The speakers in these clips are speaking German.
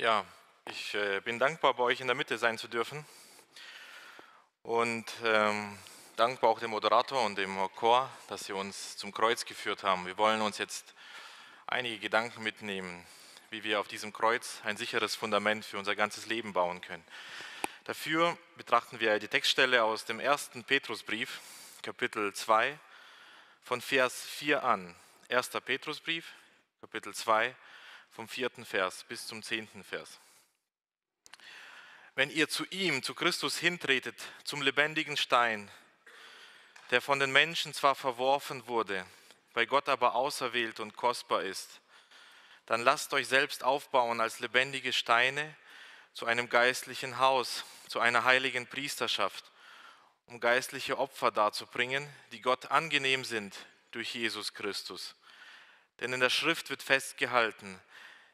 Ja, ich äh, bin dankbar, bei euch in der Mitte sein zu dürfen und ähm, dankbar auch dem Moderator und dem Chor, dass sie uns zum Kreuz geführt haben. Wir wollen uns jetzt einige Gedanken mitnehmen, wie wir auf diesem Kreuz ein sicheres Fundament für unser ganzes Leben bauen können. Dafür betrachten wir die Textstelle aus dem ersten Petrusbrief, Kapitel 2, von Vers 4 an. Erster Petrusbrief, Kapitel 2, vom vierten Vers bis zum zehnten Vers. Wenn ihr zu ihm, zu Christus hintretet, zum lebendigen Stein, der von den Menschen zwar verworfen wurde, bei Gott aber auserwählt und kostbar ist, dann lasst euch selbst aufbauen als lebendige Steine zu einem geistlichen Haus, zu einer heiligen Priesterschaft, um geistliche Opfer darzubringen, die Gott angenehm sind durch Jesus Christus. Denn in der Schrift wird festgehalten,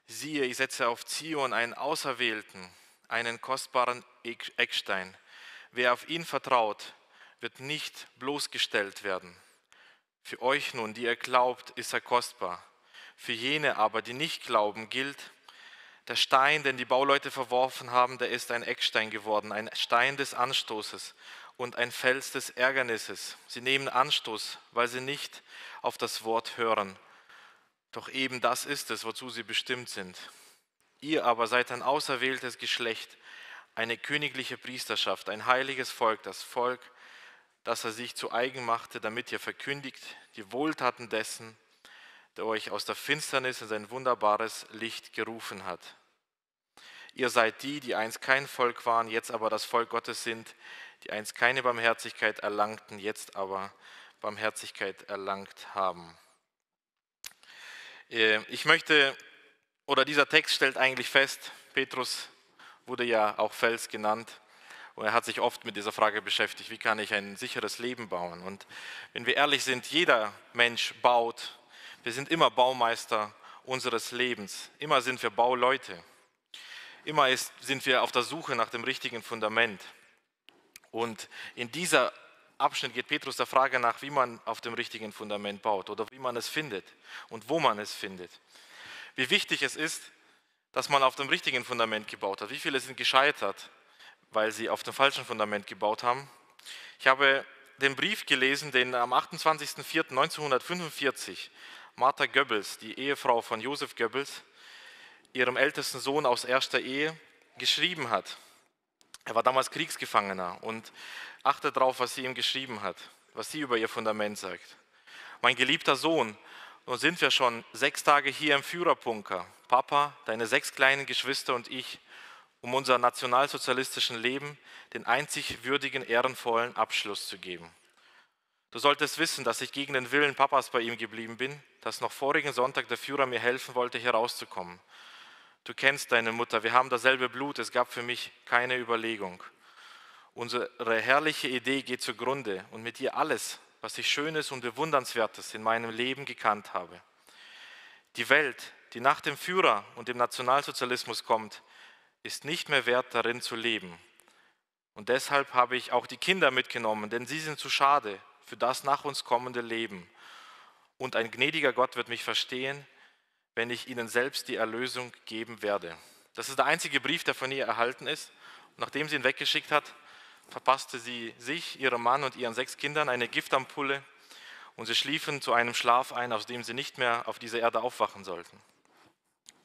Siehe, ich setze auf Zion einen Auserwählten, einen kostbaren Eckstein. Wer auf ihn vertraut, wird nicht bloßgestellt werden. Für euch nun, die ihr glaubt, ist er kostbar. Für jene aber, die nicht glauben, gilt, der Stein, den die Bauleute verworfen haben, der ist ein Eckstein geworden, ein Stein des Anstoßes und ein Fels des Ärgernisses. Sie nehmen Anstoß, weil sie nicht auf das Wort hören doch eben das ist es, wozu sie bestimmt sind. Ihr aber seid ein auserwähltes Geschlecht, eine königliche Priesterschaft, ein heiliges Volk, das Volk, das er sich zu eigen machte, damit ihr verkündigt die Wohltaten dessen, der euch aus der Finsternis in sein wunderbares Licht gerufen hat. Ihr seid die, die einst kein Volk waren, jetzt aber das Volk Gottes sind, die einst keine Barmherzigkeit erlangten, jetzt aber Barmherzigkeit erlangt haben. Äh, ich möchte, oder dieser Text stellt eigentlich fest, Petrus wurde ja auch Fels genannt und er hat sich oft mit dieser Frage beschäftigt, wie kann ich ein sicheres Leben bauen? Und wenn wir ehrlich sind, jeder Mensch baut, wir sind immer Baumeister unseres Lebens, immer sind wir Bauleute, immer ist, sind wir auf der Suche nach dem richtigen Fundament. Und in dieser Abschnitt geht Petrus der Frage nach, wie man auf dem richtigen Fundament baut oder wie man es findet und wo man es findet. Wie wichtig es ist, dass man auf dem richtigen Fundament gebaut hat. Wie viele sind gescheitert, weil sie auf dem falschen Fundament gebaut haben? Ich habe den Brief gelesen, den am 28.04.1945 Martha Goebbels, die Ehefrau von Josef Goebbels, ihrem ältesten Sohn aus erster Ehe, geschrieben hat. Er war damals Kriegsgefangener und achte darauf, was sie ihm geschrieben hat, was sie über ihr Fundament sagt. Mein geliebter Sohn, nun sind wir schon sechs Tage hier im Führerbunker. Papa, deine sechs kleinen Geschwister und ich, um unser nationalsozialistischen Leben den einzig würdigen, ehrenvollen Abschluss zu geben. Du solltest wissen, dass ich gegen den Willen Papas bei ihm geblieben bin, dass noch vorigen Sonntag der Führer mir helfen wollte, hier rauszukommen. Du kennst deine Mutter, wir haben dasselbe Blut, es gab für mich keine Überlegung. Unsere herrliche Idee geht zugrunde und mit ihr alles, was ich Schönes und Bewundernswertes in meinem Leben gekannt habe. Die Welt, die nach dem Führer und dem Nationalsozialismus kommt, ist nicht mehr wert, darin zu leben. Und deshalb habe ich auch die Kinder mitgenommen, denn sie sind zu schade für das nach uns kommende Leben. Und ein gnädiger Gott wird mich verstehen, wenn ich ihnen selbst die Erlösung geben werde. Das ist der einzige Brief, der von ihr erhalten ist. Und nachdem sie ihn weggeschickt hat, verpasste sie sich, ihrem Mann und ihren sechs Kindern eine Giftampulle und sie schliefen zu einem Schlaf ein, aus dem sie nicht mehr auf dieser Erde aufwachen sollten.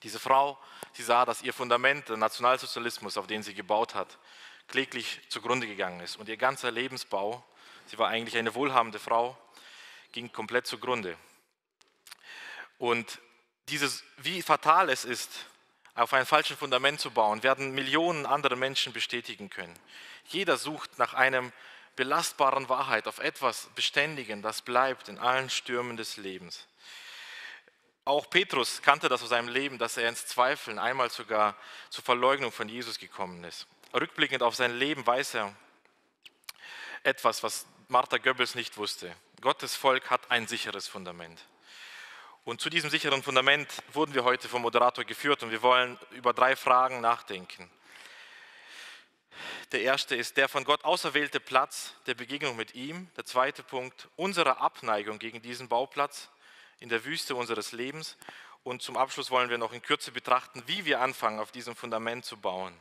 Diese Frau, sie sah, dass ihr Fundament, der Nationalsozialismus, auf den sie gebaut hat, kläglich zugrunde gegangen ist. Und ihr ganzer Lebensbau, sie war eigentlich eine wohlhabende Frau, ging komplett zugrunde. Und dieses, wie fatal es ist, auf ein falsches Fundament zu bauen, werden Millionen andere Menschen bestätigen können. Jeder sucht nach einem belastbaren Wahrheit, auf etwas Beständigen, das bleibt in allen Stürmen des Lebens. Auch Petrus kannte das aus seinem Leben, dass er ins Zweifeln, einmal sogar zur Verleugnung von Jesus gekommen ist. Rückblickend auf sein Leben weiß er etwas, was Martha Goebbels nicht wusste. Gottes Volk hat ein sicheres Fundament. Und zu diesem sicheren Fundament wurden wir heute vom Moderator geführt und wir wollen über drei Fragen nachdenken. Der erste ist der von Gott auserwählte Platz der Begegnung mit ihm. Der zweite Punkt, unsere Abneigung gegen diesen Bauplatz. in der Wüste unseres Lebens. Und zum Abschluss wollen wir noch in Kürze betrachten, wie wir anfangen, auf diesem Fundament zu bauen.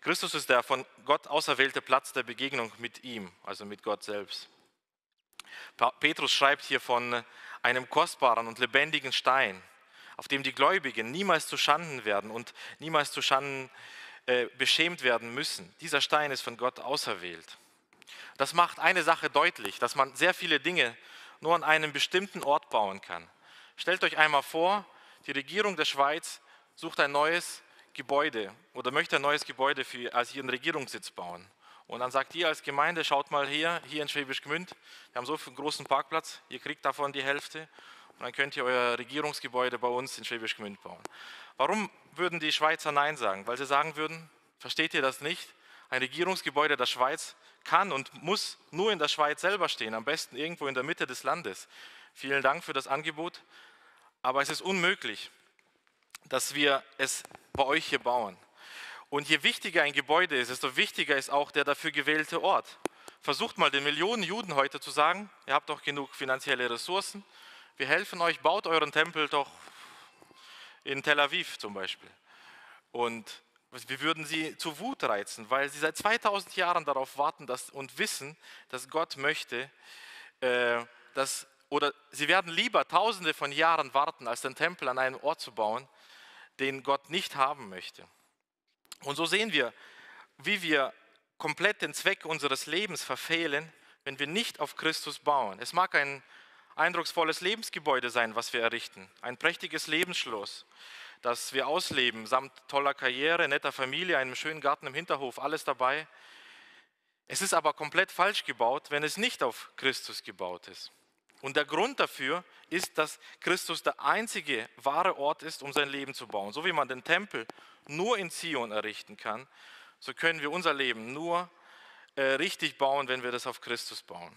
Christus ist der von Gott auserwählte Platz der Begegnung mit ihm, also mit Gott selbst. Petrus schreibt hier von einem kostbaren und lebendigen Stein, auf dem die Gläubigen niemals zu Schanden werden und niemals zu Schanden äh, beschämt werden müssen. Dieser Stein ist von Gott auserwählt. Das macht eine Sache deutlich, dass man sehr viele Dinge nur an einem bestimmten Ort bauen kann. Stellt euch einmal vor, die Regierung der Schweiz sucht ein neues Gebäude oder möchte ein neues Gebäude für, als ihren Regierungssitz bauen. Und dann sagt ihr als Gemeinde, schaut mal her, hier in Schwäbisch Gmünd, wir haben so einen großen Parkplatz, ihr kriegt davon die Hälfte und dann könnt ihr euer Regierungsgebäude bei uns in Schwäbisch Gmünd bauen. Warum würden die Schweizer Nein sagen? Weil sie sagen würden, versteht ihr das nicht? Ein Regierungsgebäude der Schweiz kann und muss nur in der Schweiz selber stehen, am besten irgendwo in der Mitte des Landes. Vielen Dank für das Angebot, aber es ist unmöglich, dass wir es bei euch hier bauen. Und je wichtiger ein Gebäude ist, desto wichtiger ist auch der dafür gewählte Ort. Versucht mal den Millionen Juden heute zu sagen, ihr habt doch genug finanzielle Ressourcen, wir helfen euch, baut euren Tempel doch in Tel Aviv zum Beispiel. Und wir würden sie zu Wut reizen, weil sie seit 2000 Jahren darauf warten dass, und wissen, dass Gott möchte, äh, dass, oder sie werden lieber tausende von Jahren warten, als den Tempel an einem Ort zu bauen, den Gott nicht haben möchte. Und so sehen wir, wie wir komplett den Zweck unseres Lebens verfehlen, wenn wir nicht auf Christus bauen. Es mag ein eindrucksvolles Lebensgebäude sein, was wir errichten, ein prächtiges Lebensschloss, das wir ausleben, samt toller Karriere, netter Familie, einem schönen Garten im Hinterhof, alles dabei. Es ist aber komplett falsch gebaut, wenn es nicht auf Christus gebaut ist. Und der Grund dafür ist, dass Christus der einzige wahre Ort ist, um sein Leben zu bauen. So wie man den Tempel nur in Zion errichten kann, so können wir unser Leben nur äh, richtig bauen, wenn wir das auf Christus bauen.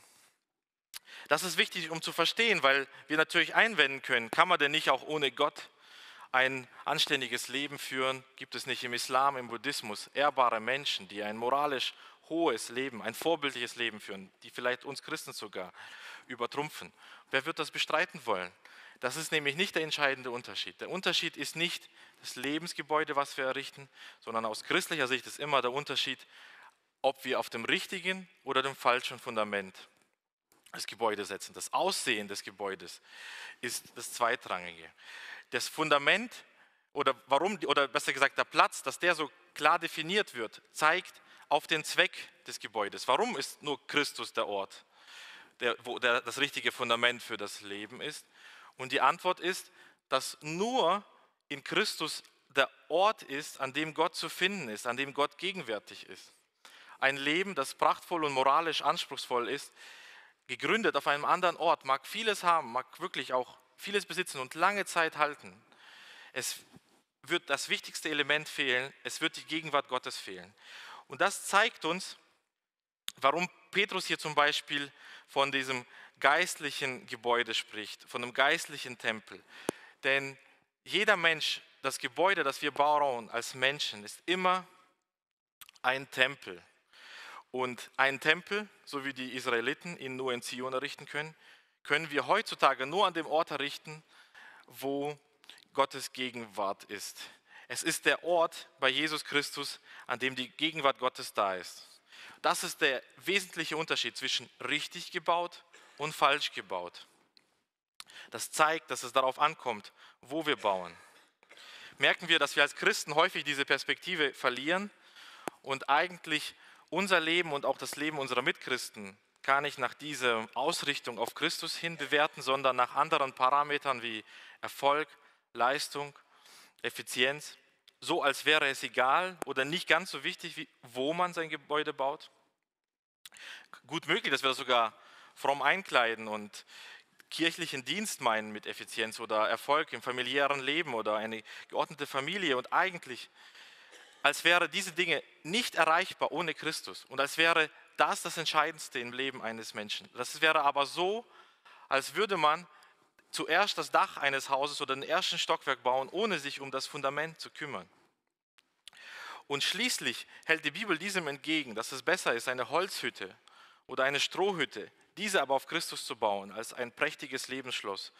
Das ist wichtig, um zu verstehen, weil wir natürlich einwenden können, kann man denn nicht auch ohne Gott ein anständiges Leben führen? Gibt es nicht im Islam, im Buddhismus ehrbare Menschen, die ein moralisch hohes Leben, ein vorbildliches Leben führen, die vielleicht uns Christen sogar übertrumpfen. Wer wird das bestreiten wollen? Das ist nämlich nicht der entscheidende Unterschied. Der Unterschied ist nicht das Lebensgebäude, was wir errichten, sondern aus christlicher Sicht ist immer der Unterschied, ob wir auf dem richtigen oder dem falschen Fundament das Gebäude setzen. Das Aussehen des Gebäudes ist das Zweitrangige. Das Fundament oder warum, oder besser gesagt der Platz, dass der so klar definiert wird, zeigt auf den Zweck des Gebäudes. Warum ist nur Christus der Ort? Der, wo der, das richtige Fundament für das Leben ist? Und die Antwort ist, dass nur in Christus der Ort ist, an dem Gott zu finden ist, an dem Gott gegenwärtig ist. Ein Leben, das prachtvoll und moralisch anspruchsvoll ist, gegründet auf einem anderen Ort, mag vieles haben, mag wirklich auch vieles besitzen und lange Zeit halten. Es wird das wichtigste Element fehlen, es wird die Gegenwart Gottes fehlen. Und das zeigt uns, warum Petrus hier zum Beispiel von diesem geistlichen Gebäude spricht, von einem geistlichen Tempel. Denn jeder Mensch, das Gebäude, das wir bauen als Menschen, ist immer ein Tempel. Und ein Tempel, so wie die Israeliten ihn nur in Zion errichten können, können wir heutzutage nur an dem Ort errichten, wo Gottes Gegenwart ist. Es ist der Ort bei Jesus Christus, an dem die Gegenwart Gottes da ist. Das ist der wesentliche Unterschied zwischen richtig gebaut und falsch gebaut. Das zeigt, dass es darauf ankommt, wo wir bauen. Merken wir, dass wir als Christen häufig diese Perspektive verlieren und eigentlich unser Leben und auch das Leben unserer Mitchristen gar nicht nach dieser Ausrichtung auf Christus hin bewerten, sondern nach anderen Parametern wie Erfolg, Leistung, Effizienz so, als wäre es egal oder nicht ganz so wichtig, wie, wo man sein Gebäude baut? Gut möglich, dass wir sogar fromm einkleiden und kirchlichen Dienst meinen mit Effizienz oder Erfolg im familiären Leben oder eine geordnete Familie und eigentlich als wäre diese Dinge nicht erreichbar ohne Christus und als wäre das das Entscheidendste im Leben eines Menschen. Das wäre aber so, als würde man zuerst das Dach eines Hauses oder den ersten Stockwerk bauen, ohne sich um das Fundament zu kümmern. Und schließlich hält die Bibel diesem entgegen, dass es besser ist, eine Holzhütte oder eine Strohhütte, diese aber auf Christus zu bauen, als ein prächtiges Lebensschloss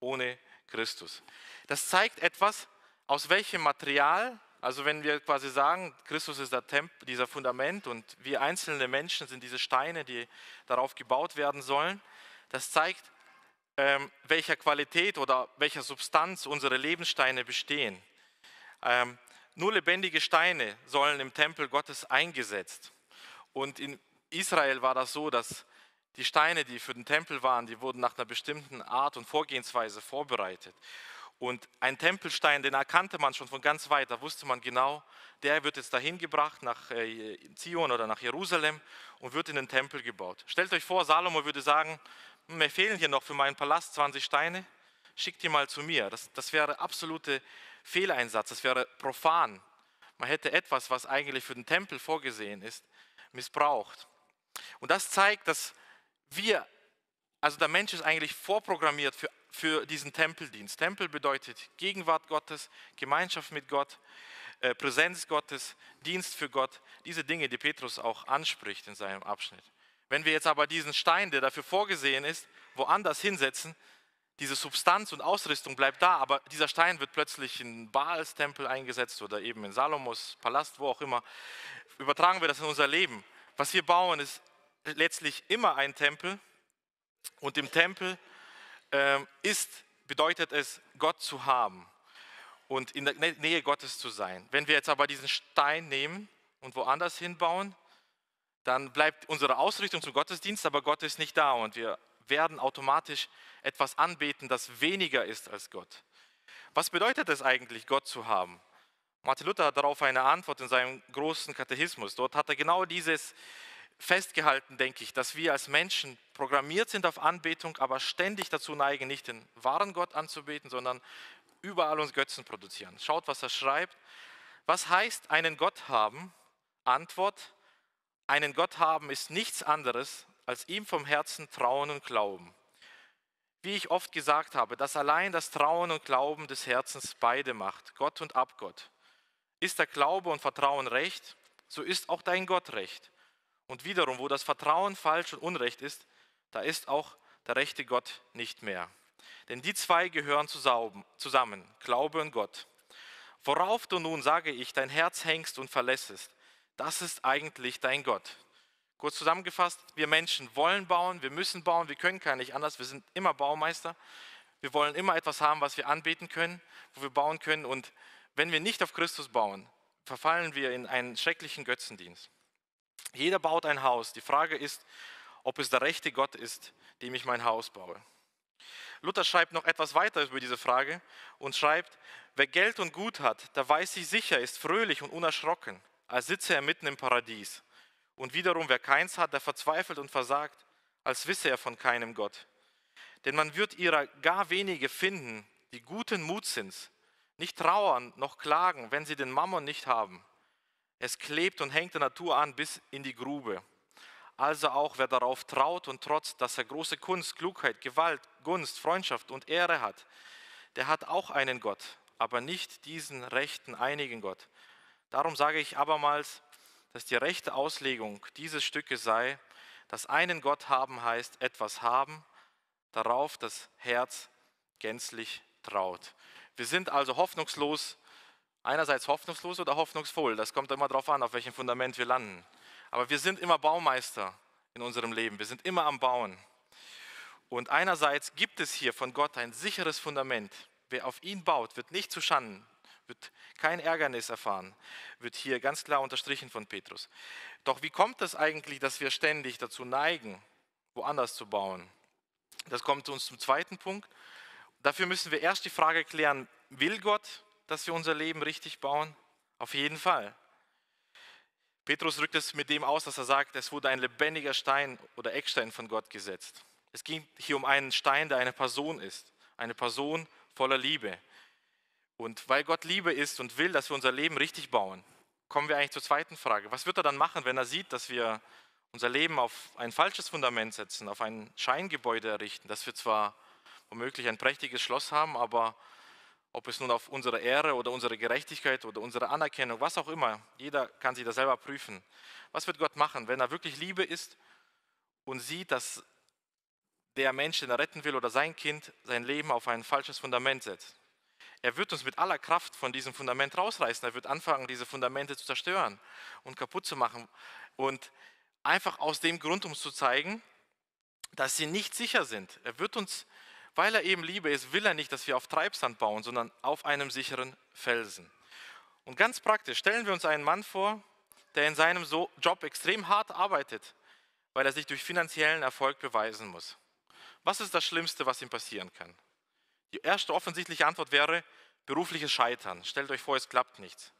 ohne Christus. Das zeigt etwas, aus welchem Material, also wenn wir quasi sagen, Christus ist der Tempel, dieser Fundament und wir einzelne Menschen sind diese Steine, die darauf gebaut werden sollen, das zeigt, ähm, welcher Qualität oder welcher Substanz unsere Lebenssteine bestehen. Ähm, nur lebendige Steine sollen im Tempel Gottes eingesetzt. Und in Israel war das so, dass die Steine, die für den Tempel waren, die wurden nach einer bestimmten Art und Vorgehensweise vorbereitet. Und ein Tempelstein, den erkannte man schon von ganz weit, da wusste man genau, der wird jetzt dahin gebracht nach äh, Zion oder nach Jerusalem und wird in den Tempel gebaut. Stellt euch vor, Salomo würde sagen, mir fehlen hier noch für meinen Palast 20 Steine, schickt die mal zu mir. Das, das wäre absolute Fehleinsatz, das wäre profan. Man hätte etwas, was eigentlich für den Tempel vorgesehen ist, missbraucht. Und das zeigt, dass wir, also der Mensch ist eigentlich vorprogrammiert für, für diesen Tempeldienst. Tempel bedeutet Gegenwart Gottes, Gemeinschaft mit Gott, äh, Präsenz Gottes, Dienst für Gott, diese Dinge, die Petrus auch anspricht in seinem Abschnitt. Wenn wir jetzt aber diesen Stein, der dafür vorgesehen ist, woanders hinsetzen, diese Substanz und Ausrüstung bleibt da, aber dieser Stein wird plötzlich in Baals Tempel eingesetzt oder eben in Salomos Palast, wo auch immer. Übertragen wir das in unser Leben. Was wir bauen, ist letztlich immer ein Tempel und im Tempel äh, ist, bedeutet es, Gott zu haben und in der Nähe Gottes zu sein. Wenn wir jetzt aber diesen Stein nehmen und woanders hinbauen, dann bleibt unsere Ausrichtung zum Gottesdienst, aber Gott ist nicht da und wir werden automatisch etwas anbeten, das weniger ist als Gott. Was bedeutet es eigentlich, Gott zu haben? Martin Luther hat darauf eine Antwort in seinem großen Katechismus. Dort hat er genau dieses festgehalten, denke ich, dass wir als Menschen programmiert sind auf Anbetung, aber ständig dazu neigen, nicht den wahren Gott anzubeten, sondern überall uns Götzen produzieren. Schaut, was er schreibt. Was heißt einen Gott haben? Antwort, einen Gott haben ist nichts anderes, als ihm vom Herzen trauen und glauben. Wie ich oft gesagt habe, dass allein das Trauen und Glauben des Herzens beide macht, Gott und Abgott. Ist der Glaube und Vertrauen recht, so ist auch dein Gott recht. Und wiederum, wo das Vertrauen falsch und unrecht ist, da ist auch der rechte Gott nicht mehr. Denn die zwei gehören zusammen, Glaube und Gott. Worauf du nun, sage ich, dein Herz hängst und verlässest, das ist eigentlich dein Gott. Kurz zusammengefasst, wir Menschen wollen bauen, wir müssen bauen, wir können gar nicht anders, wir sind immer Baumeister. Wir wollen immer etwas haben, was wir anbeten können, wo wir bauen können. Und wenn wir nicht auf Christus bauen, verfallen wir in einen schrecklichen Götzendienst. Jeder baut ein Haus. Die Frage ist, ob es der rechte Gott ist, dem ich mein Haus baue. Luther schreibt noch etwas weiter über diese Frage und schreibt, wer Geld und Gut hat, der weiß sich sicher, ist fröhlich und unerschrocken, als sitze er mitten im Paradies. Und wiederum, wer keins hat, der verzweifelt und versagt, als wisse er von keinem Gott. Denn man wird ihrer gar wenige finden, die guten Mutsins, nicht trauern noch klagen, wenn sie den Mammon nicht haben. Es klebt und hängt der Natur an bis in die Grube. Also auch wer darauf traut und trotz, dass er große Kunst, Klugheit, Gewalt, Gunst, Freundschaft und Ehre hat, der hat auch einen Gott, aber nicht diesen rechten, einigen Gott. Darum sage ich abermals, dass die rechte Auslegung dieses Stückes sei, dass einen Gott haben heißt, etwas haben, darauf das Herz gänzlich traut. Wir sind also hoffnungslos einerseits hoffnungslos oder hoffnungsvoll. Das kommt immer darauf an, auf welchem Fundament wir landen. Aber wir sind immer Baumeister in unserem Leben. Wir sind immer am Bauen. Und einerseits gibt es hier von Gott ein sicheres Fundament. Wer auf ihn baut, wird nicht zu Schanden, wird kein Ärgernis erfahren, wird hier ganz klar unterstrichen von Petrus. Doch wie kommt es eigentlich, dass wir ständig dazu neigen, woanders zu bauen? Das kommt uns zum zweiten Punkt. Dafür müssen wir erst die Frage klären, will Gott dass wir unser Leben richtig bauen? Auf jeden Fall. Petrus drückt es mit dem aus, dass er sagt, es wurde ein lebendiger Stein oder Eckstein von Gott gesetzt. Es ging hier um einen Stein, der eine Person ist, eine Person voller Liebe. Und weil Gott Liebe ist und will, dass wir unser Leben richtig bauen, kommen wir eigentlich zur zweiten Frage. Was wird er dann machen, wenn er sieht, dass wir unser Leben auf ein falsches Fundament setzen, auf ein Scheingebäude errichten, dass wir zwar womöglich ein prächtiges Schloss haben, aber ob es nun auf unsere Ehre oder unsere Gerechtigkeit oder unsere Anerkennung, was auch immer, jeder kann sich das selber prüfen. Was wird Gott machen, wenn er wirklich Liebe ist und sieht, dass der Menschen retten will oder sein Kind sein Leben auf ein falsches Fundament setzt. Er wird uns mit aller Kraft von diesem Fundament rausreißen. Er wird anfangen, diese Fundamente zu zerstören und kaputt zu machen. Und einfach aus dem Grund, um zu zeigen, dass sie nicht sicher sind. Er wird uns, weil er eben Liebe ist, will er nicht, dass wir auf Treibsand bauen, sondern auf einem sicheren Felsen. Und ganz praktisch stellen wir uns einen Mann vor, der in seinem Job extrem hart arbeitet, weil er sich durch finanziellen Erfolg beweisen muss. Was ist das Schlimmste, was ihm passieren kann? Die erste offensichtliche Antwort wäre berufliches Scheitern. Stellt euch vor, es klappt nichts.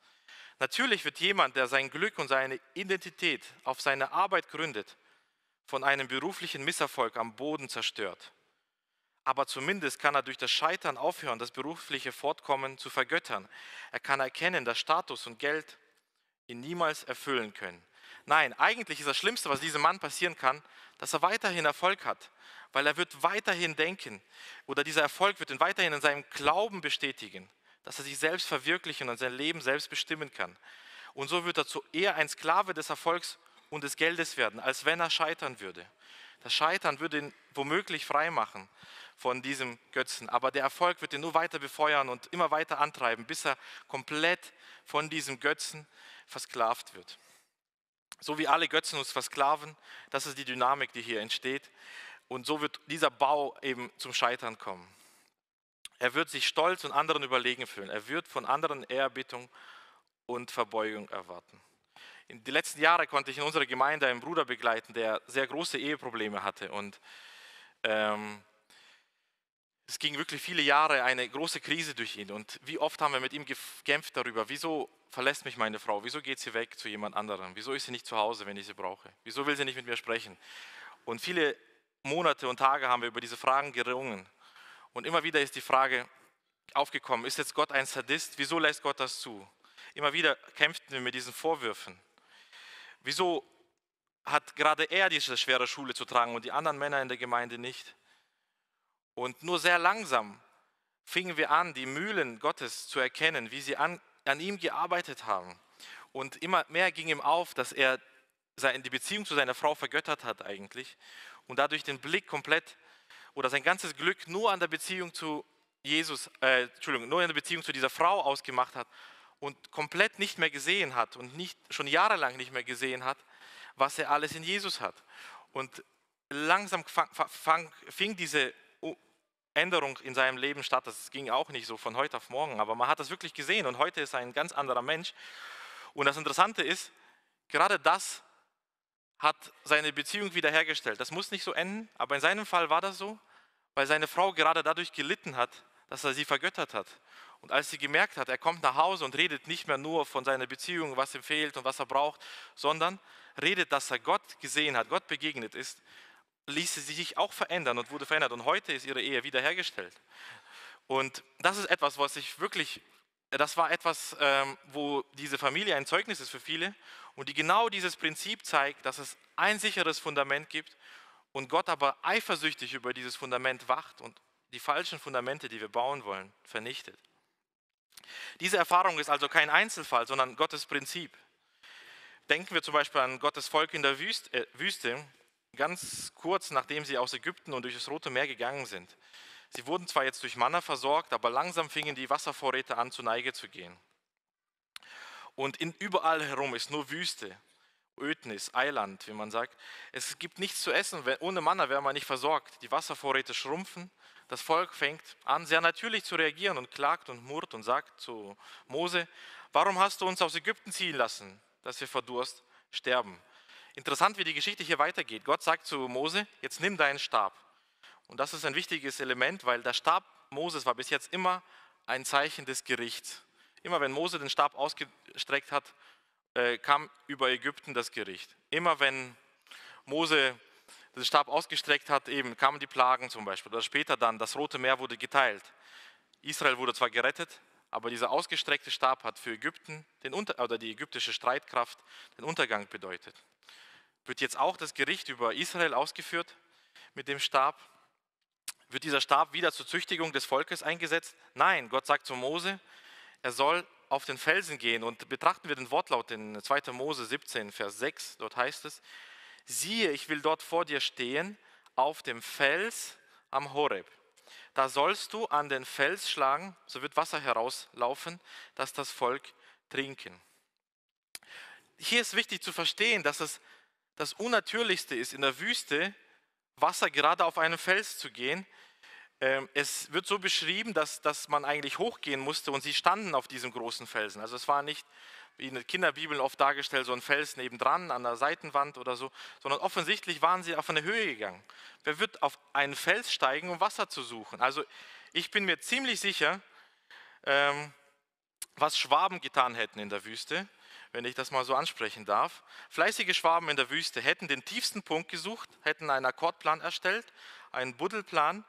Natürlich wird jemand, der sein Glück und seine Identität auf seine Arbeit gründet, von einem beruflichen Misserfolg am Boden zerstört. Aber zumindest kann er durch das Scheitern aufhören, das berufliche Fortkommen zu vergöttern. Er kann erkennen, dass Status und Geld ihn niemals erfüllen können. Nein, eigentlich ist das Schlimmste, was diesem Mann passieren kann, dass er weiterhin Erfolg hat, weil er wird weiterhin denken oder dieser Erfolg wird ihn weiterhin in seinem Glauben bestätigen, dass er sich selbst verwirklichen und sein Leben selbst bestimmen kann. Und so wird er zu eher ein Sklave des Erfolgs und des Geldes werden, als wenn er scheitern würde. Das Scheitern würde ihn womöglich frei machen von diesem Götzen, aber der Erfolg wird ihn nur weiter befeuern und immer weiter antreiben, bis er komplett von diesem Götzen versklavt wird. So wie alle Götzen uns versklaven, das ist die Dynamik, die hier entsteht. Und so wird dieser Bau eben zum Scheitern kommen. Er wird sich stolz und anderen überlegen fühlen. Er wird von anderen Ehrerbietung und Verbeugung erwarten. In die letzten Jahre konnte ich in unserer Gemeinde einen Bruder begleiten, der sehr große Eheprobleme hatte. Und ähm, es ging wirklich viele Jahre eine große Krise durch ihn. Und wie oft haben wir mit ihm gekämpft darüber, wieso verlässt mich meine Frau, wieso geht sie weg zu jemand anderem, wieso ist sie nicht zu Hause, wenn ich sie brauche, wieso will sie nicht mit mir sprechen. Und viele Monate und Tage haben wir über diese Fragen gerungen. Und immer wieder ist die Frage aufgekommen, ist jetzt Gott ein Sadist? Wieso lässt Gott das zu? Immer wieder kämpften wir mit diesen Vorwürfen. Wieso hat gerade er diese schwere Schule zu tragen und die anderen Männer in der Gemeinde nicht? Und nur sehr langsam fingen wir an, die Mühlen Gottes zu erkennen, wie sie an, an ihm gearbeitet haben. Und immer mehr ging ihm auf, dass er die Beziehung zu seiner Frau vergöttert hat eigentlich und dadurch den Blick komplett oder sein ganzes Glück nur an der Beziehung zu Jesus, äh, Entschuldigung, nur in der Beziehung zu dieser Frau ausgemacht hat und komplett nicht mehr gesehen hat und nicht, schon jahrelang nicht mehr gesehen hat, was er alles in Jesus hat. Und langsam fing diese Änderung in seinem Leben statt. Das ging auch nicht so von heute auf morgen, aber man hat das wirklich gesehen und heute ist er ein ganz anderer Mensch. Und das Interessante ist, gerade das hat seine Beziehung wiederhergestellt. Das muss nicht so enden, aber in seinem Fall war das so, weil seine Frau gerade dadurch gelitten hat, dass er sie vergöttert hat. Und als sie gemerkt hat, er kommt nach Hause und redet nicht mehr nur von seiner Beziehung, was ihm fehlt und was er braucht, sondern redet, dass er Gott gesehen hat, Gott begegnet ist, ließ sie sich auch verändern und wurde verändert. Und heute ist ihre Ehe wiederhergestellt. Und das ist etwas, was ich wirklich, das war etwas, ähm, wo diese Familie ein Zeugnis ist für viele und die genau dieses Prinzip zeigt, dass es ein sicheres Fundament gibt und Gott aber eifersüchtig über dieses Fundament wacht und die falschen Fundamente, die wir bauen wollen, vernichtet. Diese Erfahrung ist also kein Einzelfall, sondern Gottes Prinzip. Denken wir zum Beispiel an Gottes Volk in der äh, Wüste, ganz kurz nachdem sie aus Ägypten und durch das Rote Meer gegangen sind. Sie wurden zwar jetzt durch Manna versorgt, aber langsam fingen die Wasservorräte an, zu Neige zu gehen. Und in, überall herum ist nur Wüste, Ödnis, Eiland, wie man sagt. Es gibt nichts zu essen. Ohne Manna wäre man nicht versorgt. Die Wasservorräte schrumpfen. Das Volk fängt an, sehr natürlich zu reagieren und klagt und murrt und sagt zu Mose, warum hast du uns aus Ägypten ziehen lassen, dass wir vor Durst sterben? Interessant, wie die Geschichte hier weitergeht. Gott sagt zu Mose, jetzt nimm deinen Stab. Und das ist ein wichtiges Element, weil der Stab Moses war bis jetzt immer ein Zeichen des Gerichts. Immer wenn Mose den Stab ausgestreckt hat, äh, kam über Ägypten das Gericht. Immer wenn Mose den Stab ausgestreckt hat, eben kamen die Plagen zum Beispiel. Oder später dann, das Rote Meer wurde geteilt. Israel wurde zwar gerettet, aber dieser ausgestreckte Stab hat für Ägypten den Unter oder die ägyptische Streitkraft den Untergang bedeutet. Wird jetzt auch das Gericht über Israel ausgeführt mit dem Stab? Wird dieser Stab wieder zur Züchtigung des Volkes eingesetzt? Nein, Gott sagt zu Mose, er soll auf den Felsen gehen. Und betrachten wir den Wortlaut in 2. Mose 17, Vers 6, dort heißt es, siehe, ich will dort vor dir stehen, auf dem Fels am Horeb. Da sollst du an den Fels schlagen, so wird Wasser herauslaufen, dass das Volk trinken. Hier ist wichtig zu verstehen, dass es das Unnatürlichste ist, in der Wüste Wasser gerade auf einen Fels zu gehen. Ähm, es wird so beschrieben, dass, dass man eigentlich hochgehen musste und sie standen auf diesem großen Felsen. Also es war nicht wie in den Kinderbibeln oft dargestellt, so ein Fels nebendran an der Seitenwand oder so, sondern offensichtlich waren sie auf eine Höhe gegangen. Wer wird auf einen Fels steigen, um Wasser zu suchen? Also ich bin mir ziemlich sicher, ähm, was Schwaben getan hätten in der Wüste, wenn ich das mal so ansprechen darf. Fleißige Schwaben in der Wüste hätten den tiefsten Punkt gesucht, hätten einen Akkordplan erstellt, einen Buddelplan.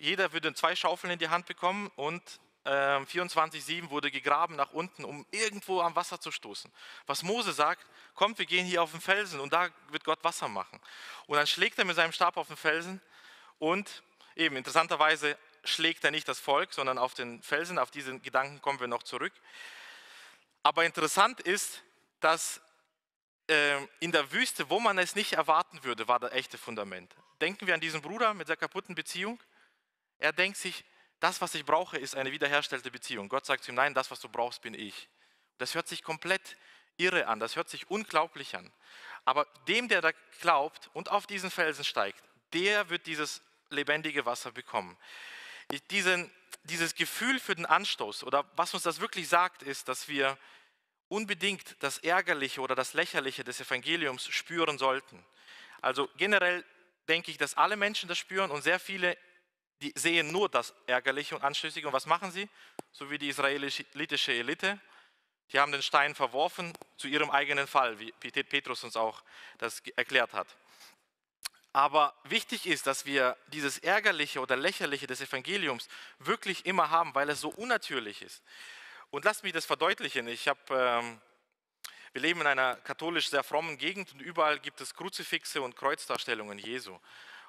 Jeder würde zwei Schaufeln in die Hand bekommen und 24,7 ähm, wurde gegraben nach unten, um irgendwo am Wasser zu stoßen. Was Mose sagt, kommt, wir gehen hier auf den Felsen und da wird Gott Wasser machen. Und dann schlägt er mit seinem Stab auf den Felsen und eben interessanterweise schlägt er nicht das Volk, sondern auf den Felsen. Auf diesen Gedanken kommen wir noch zurück. Aber interessant ist, dass äh, in der Wüste, wo man es nicht erwarten würde, war das echte Fundament. Denken wir an diesen Bruder mit der kaputten Beziehung. Er denkt sich, das, was ich brauche, ist eine wiederherstellte Beziehung. Gott sagt zu ihm, nein, das, was du brauchst, bin ich. Das hört sich komplett irre an, das hört sich unglaublich an. Aber dem, der da glaubt und auf diesen Felsen steigt, der wird dieses lebendige Wasser bekommen. Diesen, dieses Gefühl für den Anstoß oder was uns das wirklich sagt, ist, dass wir unbedingt das Ärgerliche oder das Lächerliche des Evangeliums spüren sollten. Also generell denke ich, dass alle Menschen das spüren und sehr viele die sehen nur das Ärgerliche und Anstößige. Und was machen sie? So wie die israelitische Elite. Die haben den Stein verworfen zu ihrem eigenen Fall, wie Petrus uns auch das erklärt hat. Aber wichtig ist, dass wir dieses Ärgerliche oder Lächerliche des Evangeliums wirklich immer haben, weil es so unnatürlich ist. Und lasst mich das verdeutlichen. Ich habe, ähm, wir leben in einer katholisch sehr frommen Gegend und überall gibt es Kruzifixe und Kreuzdarstellungen Jesu.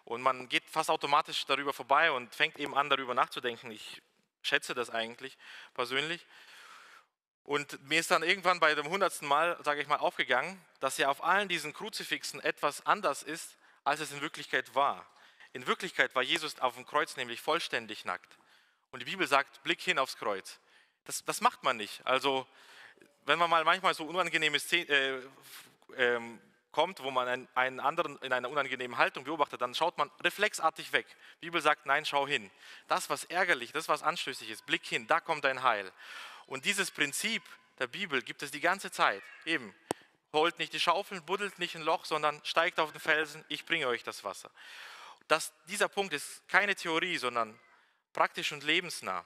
Und man geht fast automatisch darüber vorbei und fängt eben an, darüber nachzudenken. Ich schätze das eigentlich persönlich. Und mir ist dann irgendwann bei dem hundertsten Mal, sage ich mal, aufgegangen, dass ja auf allen diesen Kruzifixen etwas anders ist, als es in Wirklichkeit war. In Wirklichkeit war Jesus auf dem Kreuz nämlich vollständig nackt. Und die Bibel sagt, Blick hin aufs Kreuz. Das, das macht man nicht. Also, wenn man mal manchmal so unangenehme Szenen, äh, ähm, kommt, wo man einen anderen in einer unangenehmen Haltung beobachtet, dann schaut man reflexartig weg. Die Bibel sagt, nein, schau hin. Das, was ärgerlich, das, was anstößig ist, blick hin, da kommt dein Heil. Und dieses Prinzip der Bibel gibt es die ganze Zeit. Eben, holt nicht die Schaufeln, buddelt nicht ein Loch, sondern steigt auf den Felsen, ich bringe euch das Wasser. Das, dieser Punkt ist keine Theorie, sondern praktisch und lebensnah.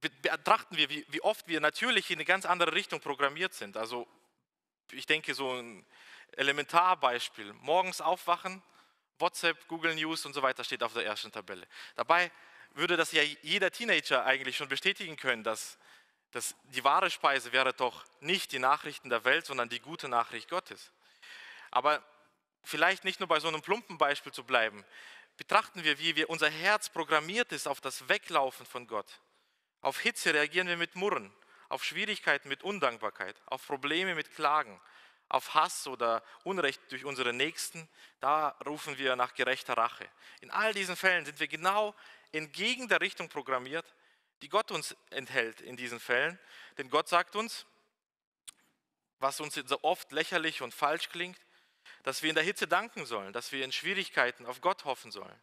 Betrachten wir, wie, oft wir natürlich in eine ganz andere Richtung programmiert sind. Also ich denke, so ein Elementarbeispiel. Morgens aufwachen, WhatsApp, Google News und so weiter steht auf der ersten Tabelle. Dabei würde das ja jeder Teenager eigentlich schon bestätigen können, dass, dass die wahre Speise wäre doch nicht die Nachrichten der Welt, sondern die gute Nachricht Gottes. Aber vielleicht nicht nur bei so einem plumpen Beispiel zu bleiben, betrachten wir, wie wir unser Herz programmiert ist auf das Weglaufen von Gott. Auf Hitze reagieren wir mit Murren auf Schwierigkeiten mit Undankbarkeit, auf Probleme mit Klagen, auf Hass oder Unrecht durch unsere Nächsten, da rufen wir nach gerechter Rache. In all diesen Fällen sind wir genau entgegen der Richtung programmiert, die Gott uns enthält in diesen Fällen. Denn Gott sagt uns, was uns so oft lächerlich und falsch klingt, dass wir in der Hitze danken sollen, dass wir in Schwierigkeiten auf Gott hoffen sollen,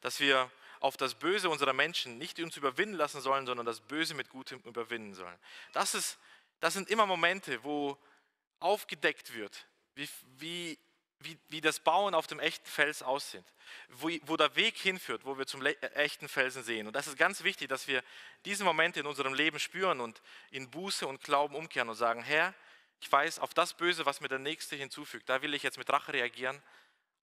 dass wir auf das Böse unserer Menschen nicht uns überwinden lassen sollen, sondern das Böse mit Gutem überwinden sollen. Das, ist, das sind immer Momente, wo aufgedeckt wird, wie, wie, wie, wie das Bauen auf dem echten Fels aussieht, wo, wo der Weg hinführt, wo wir zum äh, echten Felsen sehen. Und das ist ganz wichtig, dass wir diese Momente in unserem Leben spüren und in Buße und Glauben umkehren und sagen, Herr, ich weiß, auf das Böse, was mir der Nächste hinzufügt, da will ich jetzt mit Rache reagieren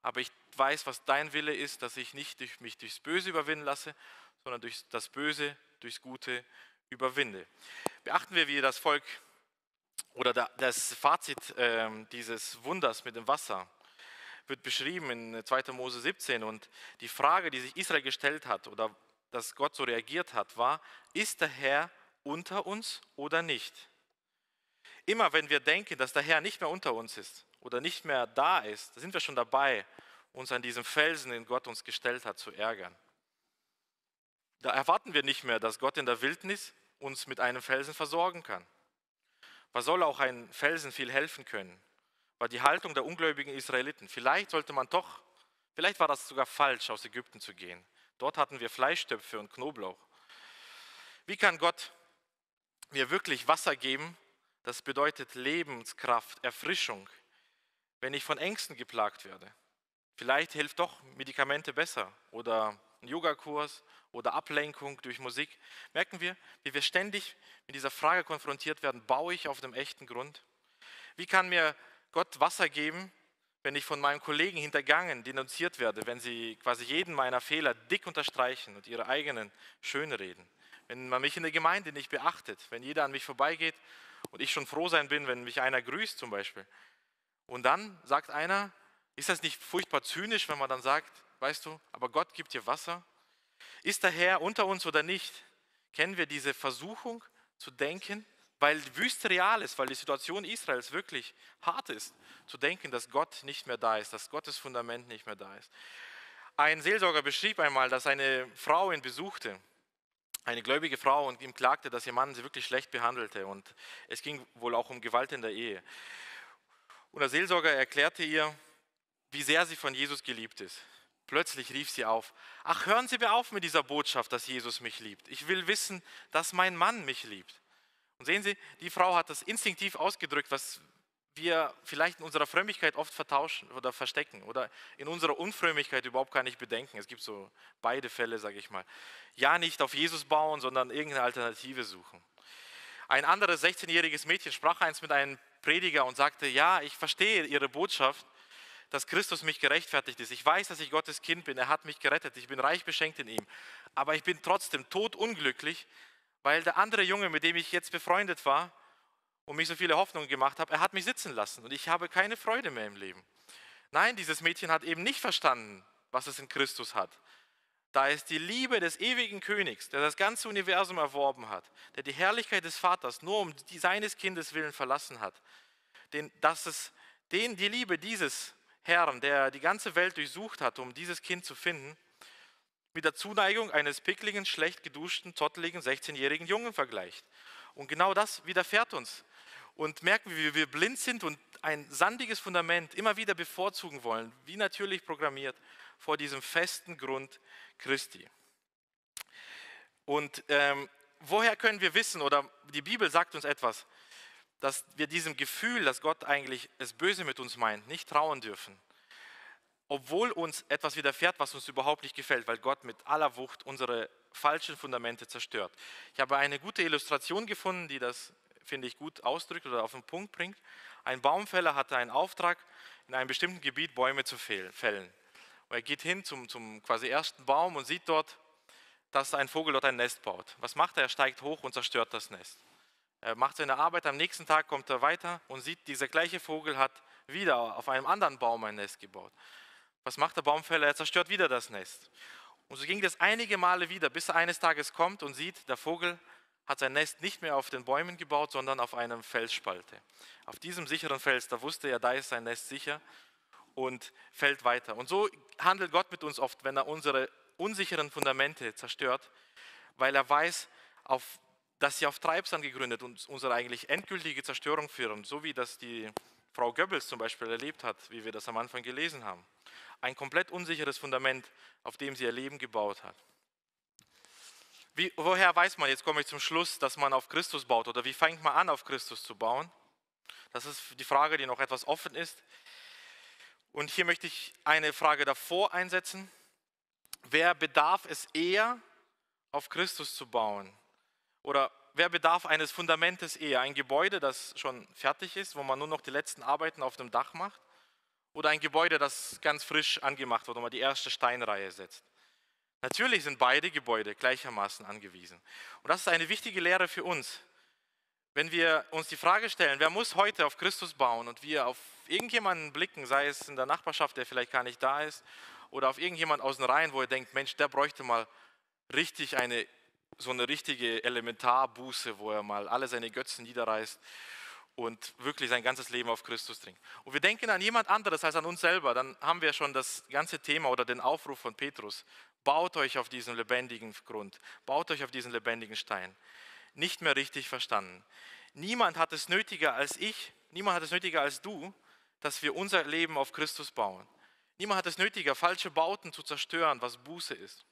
aber ich weiß, was dein Wille ist, dass ich nicht durch mich durchs Böse überwinden lasse, sondern durch das Böse, durchs Gute überwinde. Beachten wir, wie das Volk oder das Fazit ähm, dieses Wunders mit dem Wasser wird beschrieben in 2. Mose 17 und die Frage, die sich Israel gestellt hat oder dass Gott so reagiert hat, war, ist der Herr unter uns oder nicht? Immer wenn wir denken, dass der Herr nicht mehr unter uns ist, oder nicht mehr da ist, sind wir schon dabei, uns an diesem Felsen, den Gott uns gestellt hat, zu ärgern. Da erwarten wir nicht mehr, dass Gott in der Wildnis uns mit einem Felsen versorgen kann. Was soll auch ein Felsen viel helfen können? War die Haltung der ungläubigen Israeliten. Vielleicht sollte man doch, vielleicht war das sogar falsch, aus Ägypten zu gehen. Dort hatten wir Fleischtöpfe und Knoblauch. Wie kann Gott mir wirklich Wasser geben? Das bedeutet Lebenskraft, Erfrischung, wenn ich von Ängsten geplagt werde. Vielleicht hilft doch Medikamente besser oder ein Yogakurs oder Ablenkung durch Musik. Merken wir, wie wir ständig mit dieser Frage konfrontiert werden, baue ich auf dem echten Grund? Wie kann mir Gott Wasser geben, wenn ich von meinen Kollegen hintergangen, denunziert werde, wenn sie quasi jeden meiner Fehler dick unterstreichen und ihre eigenen schönreden? Wenn man mich in der Gemeinde nicht beachtet, wenn jeder an mich vorbeigeht und ich schon froh sein bin, wenn mich einer grüßt zum Beispiel. Und dann sagt einer, ist das nicht furchtbar zynisch, wenn man dann sagt, weißt du, aber Gott gibt dir Wasser? Ist der Herr unter uns oder nicht? Kennen wir diese Versuchung zu denken, weil die Wüste real ist, weil die Situation Israels wirklich hart ist, zu denken, dass Gott nicht mehr da ist, dass Gottes Fundament nicht mehr da ist. Ein Seelsorger beschrieb einmal, dass eine Frau ihn besuchte, eine gläubige Frau, und ihm klagte, dass ihr Mann sie wirklich schlecht behandelte. Und es ging wohl auch um Gewalt in der Ehe. Und der Seelsorger erklärte ihr, wie sehr sie von Jesus geliebt ist. Plötzlich rief sie auf, ach hören Sie mir auf mit dieser Botschaft, dass Jesus mich liebt. Ich will wissen, dass mein Mann mich liebt. Und sehen Sie, die Frau hat das instinktiv ausgedrückt, was wir vielleicht in unserer Frömmigkeit oft vertauschen oder verstecken oder in unserer Unfrömmigkeit überhaupt gar nicht bedenken. Es gibt so beide Fälle, sage ich mal. Ja, nicht auf Jesus bauen, sondern irgendeine Alternative suchen. Ein anderes 16-jähriges Mädchen sprach eins mit einem Prediger und sagte, ja, ich verstehe Ihre Botschaft, dass Christus mich gerechtfertigt ist. Ich weiß, dass ich Gottes Kind bin. Er hat mich gerettet. Ich bin reich beschenkt in ihm. Aber ich bin trotzdem todunglücklich, weil der andere Junge, mit dem ich jetzt befreundet war und mich so viele Hoffnungen gemacht habe, er hat mich sitzen lassen und ich habe keine Freude mehr im Leben. Nein, dieses Mädchen hat eben nicht verstanden, was es in Christus hat. Da ist die Liebe des ewigen Königs, der das ganze Universum erworben hat, der die Herrlichkeit des Vaters nur um die, seines Kindes willen verlassen hat. Den, dass es den, die Liebe dieses Herrn, der die ganze Welt durchsucht hat, um dieses Kind zu finden, mit der Zuneigung eines pickligen, schlecht geduschten, zotteligen 16-jährigen Jungen vergleicht. Und genau das widerfährt uns. Und merken wir, wie wir blind sind und ein sandiges Fundament immer wieder bevorzugen wollen, wie natürlich programmiert, vor diesem festen Grund Christi. Und ähm, woher können wir wissen, oder die Bibel sagt uns etwas, dass wir diesem Gefühl, dass Gott eigentlich es böse mit uns meint, nicht trauen dürfen. Obwohl uns etwas widerfährt, was uns überhaupt nicht gefällt, weil Gott mit aller Wucht unsere falschen Fundamente zerstört. Ich habe eine gute Illustration gefunden, die das, finde ich, gut ausdrückt oder auf den Punkt bringt. Ein Baumfäller hatte einen Auftrag, in einem bestimmten Gebiet Bäume zu fällen. Und er geht hin zum, zum quasi ersten Baum und sieht dort, dass ein Vogel dort ein Nest baut. Was macht er? Er steigt hoch und zerstört das Nest. Er macht seine Arbeit, am nächsten Tag kommt er weiter und sieht, dieser gleiche Vogel hat wieder auf einem anderen Baum ein Nest gebaut. Was macht der Baumfäller? Er zerstört wieder das Nest. Und so ging das einige Male wieder, bis er eines Tages kommt und sieht, der Vogel hat sein Nest nicht mehr auf den Bäumen gebaut, sondern auf einem Felsspalte. Auf diesem sicheren Fels, da wusste er, da ist sein Nest sicher und fällt weiter. Und so handelt Gott mit uns oft, wenn er unsere unsicheren Fundamente zerstört, weil er weiß, auf dass sie auf Treibsand gegründet und unsere eigentlich endgültige Zerstörung führen, so wie das die Frau Goebbels zum Beispiel erlebt hat, wie wir das am Anfang gelesen haben. Ein komplett unsicheres Fundament, auf dem sie ihr Leben gebaut hat. Wie, woher weiß man, jetzt komme ich zum Schluss, dass man auf Christus baut oder wie fängt man an, auf Christus zu bauen? Das ist die Frage, die noch etwas offen ist. Und hier möchte ich eine Frage davor einsetzen. Wer bedarf es eher, auf Christus zu bauen? Oder wer bedarf eines Fundamentes eher? Ein Gebäude, das schon fertig ist, wo man nur noch die letzten Arbeiten auf dem Dach macht? Oder ein Gebäude, das ganz frisch angemacht wird, wo man die erste Steinreihe setzt? Natürlich sind beide Gebäude gleichermaßen angewiesen. Und das ist eine wichtige Lehre für uns. Wenn wir uns die Frage stellen, wer muss heute auf Christus bauen und wir auf irgendjemanden blicken, sei es in der Nachbarschaft, der vielleicht gar nicht da ist, oder auf irgendjemand aus den Reihen, wo ihr denkt, Mensch, der bräuchte mal richtig eine so eine richtige Elementarbuße, wo er mal alle seine Götzen niederreißt und wirklich sein ganzes Leben auf Christus dringen. Und wir denken an jemand anderes als an uns selber, dann haben wir schon das ganze Thema oder den Aufruf von Petrus. Baut euch auf diesen lebendigen Grund, baut euch auf diesen lebendigen Stein. Nicht mehr richtig verstanden. Niemand hat es nötiger als ich, niemand hat es nötiger als du, dass wir unser Leben auf Christus bauen. Niemand hat es nötiger, falsche Bauten zu zerstören, was Buße ist.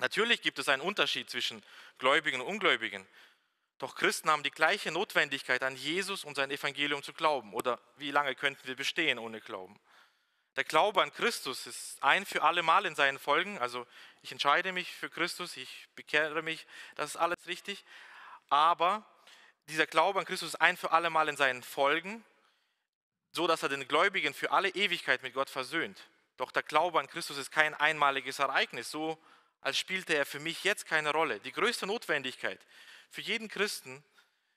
Natürlich gibt es einen Unterschied zwischen Gläubigen und Ungläubigen. Doch Christen haben die gleiche Notwendigkeit, an Jesus und sein Evangelium zu glauben. Oder wie lange könnten wir bestehen ohne Glauben? Der Glaube an Christus ist ein für alle Mal in seinen Folgen. Also ich entscheide mich für Christus, ich bekehre mich, das ist alles richtig. Aber dieser Glaube an Christus ist ein für alle Mal in seinen Folgen, so dass er den Gläubigen für alle Ewigkeit mit Gott versöhnt. Doch der Glaube an Christus ist kein einmaliges Ereignis, so als spielte er für mich jetzt keine Rolle. Die größte Notwendigkeit für jeden Christen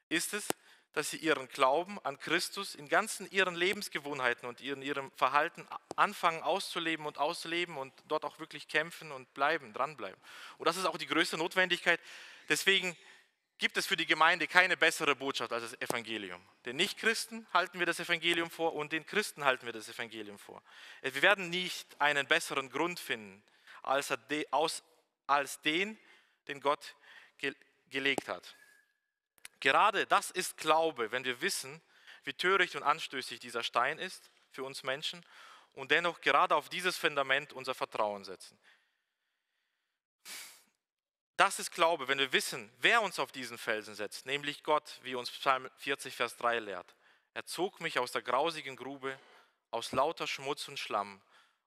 ist es, dass sie ihren Glauben an Christus in ganzen ihren Lebensgewohnheiten und in ihrem Verhalten anfangen auszuleben und auszuleben und dort auch wirklich kämpfen und bleiben, dranbleiben. Und das ist auch die größte Notwendigkeit. Deswegen gibt es für die Gemeinde keine bessere Botschaft als das Evangelium. Den Nichtchristen halten wir das Evangelium vor und den Christen halten wir das Evangelium vor. Wir werden nicht einen besseren Grund finden als, den, den Gott gelegt hat. Gerade das ist Glaube, wenn wir wissen, wie töricht und anstößig dieser Stein ist für uns Menschen und dennoch gerade auf dieses Fundament unser Vertrauen setzen. Das ist Glaube, wenn wir wissen, wer uns auf diesen Felsen setzt, nämlich Gott, wie uns Psalm 40, Vers 3 lehrt. Er zog mich aus der grausigen Grube, aus lauter Schmutz und Schlamm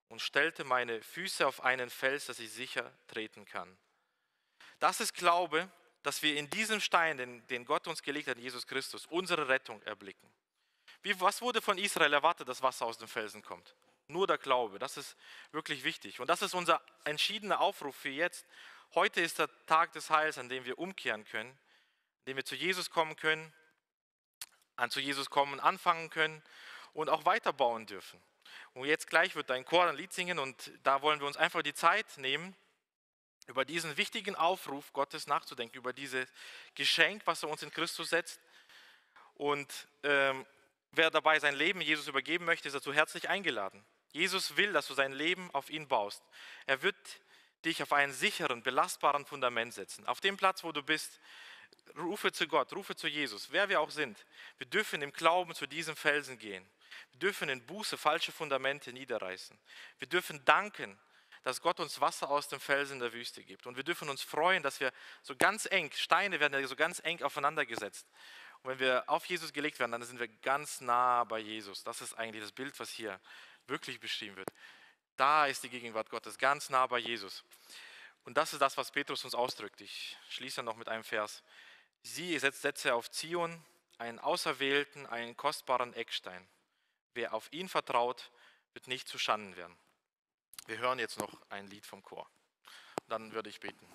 und stellte meine Füße auf einen Fels, dass ich sicher treten kann. Das ist Glaube, dass wir in diesem Stein, den, den Gott uns gelegt hat, Jesus Christus, unsere Rettung erblicken. Wie, was wurde von Israel erwartet, dass Wasser aus dem Felsen kommt? Nur der Glaube, das ist wirklich wichtig. Und das ist unser entschiedener Aufruf für jetzt. Heute ist der Tag des Heils, an dem wir umkehren können, an dem wir zu Jesus kommen können, an zu Jesus kommen, anfangen können und auch weiterbauen dürfen. Und jetzt gleich wird dein Chor ein Lied singen und da wollen wir uns einfach die Zeit nehmen, über diesen wichtigen Aufruf Gottes nachzudenken, über dieses Geschenk, was er uns in Christus setzt. Und ähm, wer dabei sein Leben Jesus übergeben möchte, ist dazu herzlich eingeladen. Jesus will, dass du sein Leben auf ihn baust. Er wird dich auf einen sicheren, belastbaren Fundament setzen. Auf dem Platz, wo du bist, rufe zu Gott, rufe zu Jesus, wer wir auch sind. Wir dürfen im Glauben zu diesem Felsen gehen. Wir dürfen in Buße falsche Fundamente niederreißen. Wir dürfen danken dass Gott uns Wasser aus dem Felsen der Wüste gibt. Und wir dürfen uns freuen, dass wir so ganz eng, Steine werden ja so ganz eng aufeinander gesetzt. Und wenn wir auf Jesus gelegt werden, dann sind wir ganz nah bei Jesus. Das ist eigentlich das Bild, was hier wirklich beschrieben wird. Da ist die Gegenwart Gottes, ganz nah bei Jesus. Und das ist das, was Petrus uns ausdrückt. Ich schließe noch mit einem Vers. Sie setzt Sätze auf Zion, einen auserwählten, einen kostbaren Eckstein. Wer auf ihn vertraut, wird nicht zu Schanden werden. Wir hören jetzt noch ein Lied vom Chor. Dann würde ich beten.